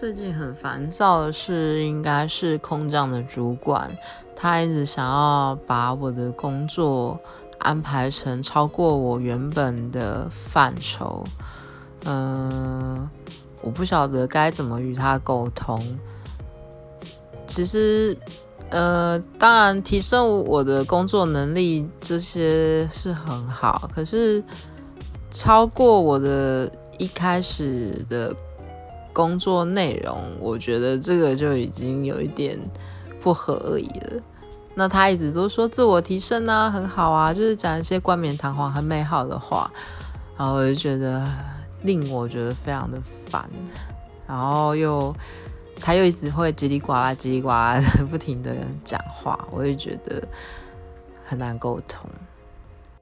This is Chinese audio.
最近很烦躁的是，应该是空降的主管，他一直想要把我的工作安排成超过我原本的范畴。嗯，我不晓得该怎么与他沟通。其实，呃，当然提升我的工作能力这些是很好，可是超过我的一开始的。工作内容，我觉得这个就已经有一点不合理了。那他一直都说自我提升啊，很好啊，就是讲一些冠冕堂皇、很美好的话，然后我就觉得令我觉得非常的烦。然后又他又一直会叽里呱啦、叽里呱啦的不停的讲话，我就觉得很难沟通。